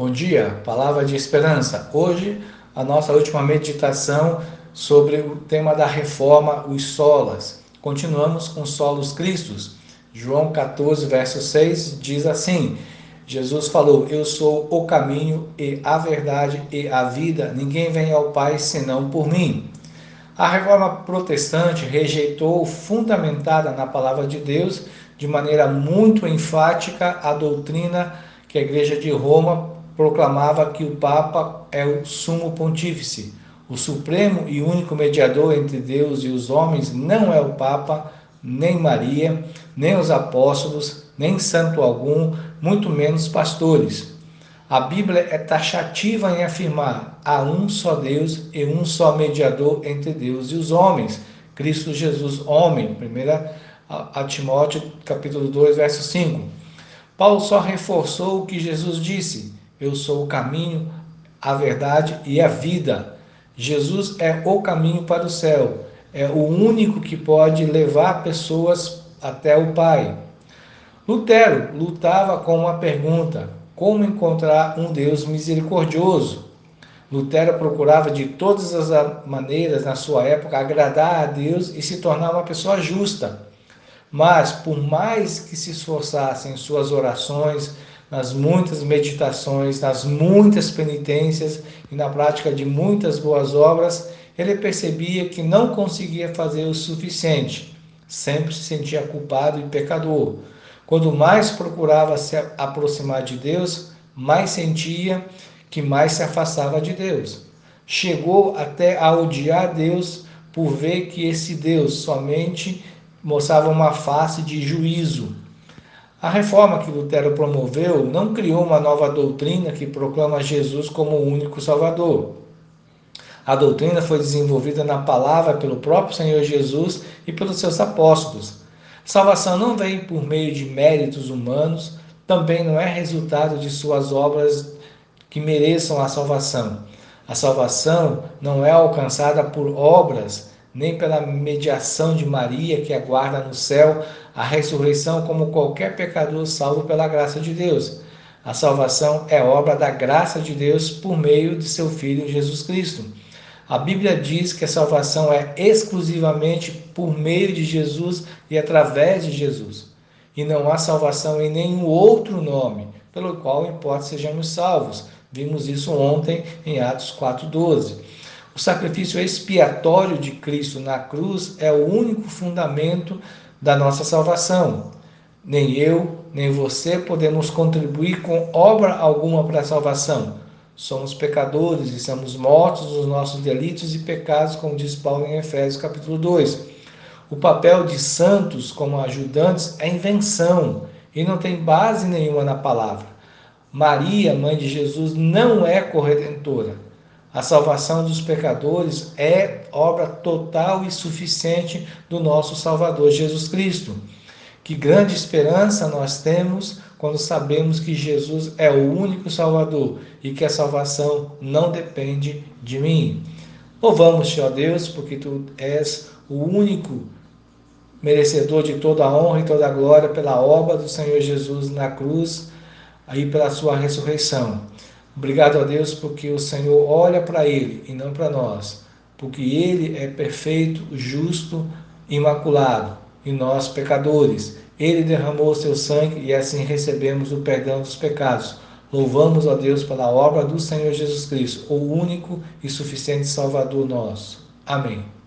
Bom dia, palavra de esperança. Hoje, a nossa última meditação sobre o tema da reforma, os solas. Continuamos com solos cristos. João 14, verso 6 diz assim: Jesus falou: Eu sou o caminho e a verdade e a vida. Ninguém vem ao Pai senão por mim. A reforma protestante rejeitou, fundamentada na palavra de Deus, de maneira muito enfática, a doutrina que a Igreja de Roma proclamava que o Papa é o sumo pontífice. O supremo e único mediador entre Deus e os homens não é o Papa, nem Maria, nem os apóstolos, nem santo algum, muito menos pastores. A Bíblia é taxativa em afirmar: há um só Deus e um só mediador entre Deus e os homens, Cristo Jesus, homem. 1 Timóteo, capítulo 2, verso 5. Paulo só reforçou o que Jesus disse: eu sou o caminho, a verdade e a vida. Jesus é o caminho para o céu. É o único que pode levar pessoas até o Pai. Lutero lutava com uma pergunta: como encontrar um Deus misericordioso? Lutero procurava de todas as maneiras, na sua época, agradar a Deus e se tornar uma pessoa justa. Mas, por mais que se esforçasse em suas orações, nas muitas meditações, nas muitas penitências e na prática de muitas boas obras, ele percebia que não conseguia fazer o suficiente. Sempre se sentia culpado e pecador. Quando mais procurava se aproximar de Deus, mais sentia que mais se afastava de Deus. Chegou até a odiar Deus por ver que esse Deus somente mostrava uma face de juízo, a reforma que Lutero promoveu não criou uma nova doutrina que proclama Jesus como o único Salvador. A doutrina foi desenvolvida na palavra pelo próprio Senhor Jesus e pelos seus apóstolos. Salvação não vem por meio de méritos humanos, também não é resultado de suas obras que mereçam a salvação. A salvação não é alcançada por obras nem pela mediação de Maria, que aguarda no céu a ressurreição como qualquer pecador salvo pela graça de Deus. A salvação é obra da graça de Deus por meio de seu Filho Jesus Cristo. A Bíblia diz que a salvação é exclusivamente por meio de Jesus e através de Jesus. E não há salvação em nenhum outro nome pelo qual importa sejamos salvos. Vimos isso ontem em Atos 4,12. O sacrifício expiatório de Cristo na cruz é o único fundamento da nossa salvação. Nem eu, nem você podemos contribuir com obra alguma para a salvação. Somos pecadores e estamos mortos nos nossos delitos e pecados, como diz Paulo em Efésios capítulo 2. O papel de santos como ajudantes é invenção e não tem base nenhuma na palavra. Maria, mãe de Jesus, não é corredentora a salvação dos pecadores é obra total e suficiente do nosso Salvador Jesus Cristo. Que grande esperança nós temos quando sabemos que Jesus é o único Salvador e que a salvação não depende de mim. Louvamos-te, ó Deus, porque tu és o único merecedor de toda a honra e toda a glória pela obra do Senhor Jesus na cruz e pela sua ressurreição. Obrigado a Deus porque o Senhor olha para ele e não para nós, porque ele é perfeito, justo, imaculado e nós pecadores. Ele derramou o seu sangue e assim recebemos o perdão dos pecados. Louvamos a Deus pela obra do Senhor Jesus Cristo, o único e suficiente Salvador nosso. Amém.